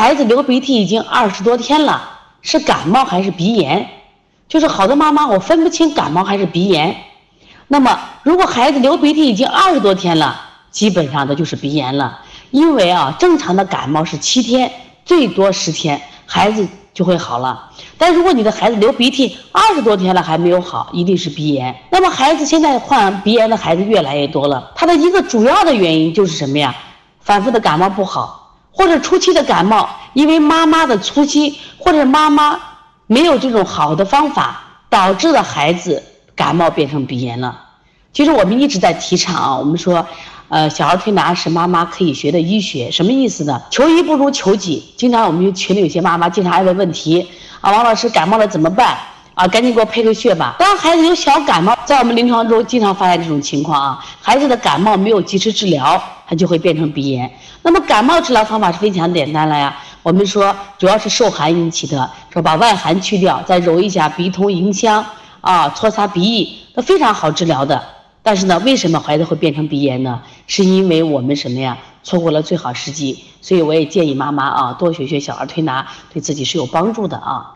孩子流鼻涕已经二十多天了，是感冒还是鼻炎？就是好多妈妈我分不清感冒还是鼻炎。那么如果孩子流鼻涕已经二十多天了，基本上的就是鼻炎了。因为啊，正常的感冒是七天，最多十天，孩子就会好了。但如果你的孩子流鼻涕二十多天了还没有好，一定是鼻炎。那么孩子现在患鼻炎的孩子越来越多了，他的一个主要的原因就是什么呀？反复的感冒不好，或者初期的感冒，因为妈妈的粗心或者妈妈没有这种好的方法，导致了孩子感冒变成鼻炎了。其实我们一直在提倡啊，我们说。呃，小儿推拿是妈妈可以学的医学，什么意思呢？求医不如求己。经常我们群里有些妈妈经常爱问问题啊，王老师感冒了怎么办？啊，赶紧给我配个穴吧。当孩子有小感冒，在我们临床中经常发现这种情况啊，孩子的感冒没有及时治疗，他就会变成鼻炎。那么感冒治疗方法是非常简单了呀，我们说主要是受寒引起的，说把外寒去掉，再揉一下鼻通迎香啊，搓擦鼻翼，那非常好治疗的。但是呢，为什么孩子会变成鼻炎呢？是因为我们什么呀？错过了最好时机。所以我也建议妈妈啊，多学学小儿推拿，对自己是有帮助的啊。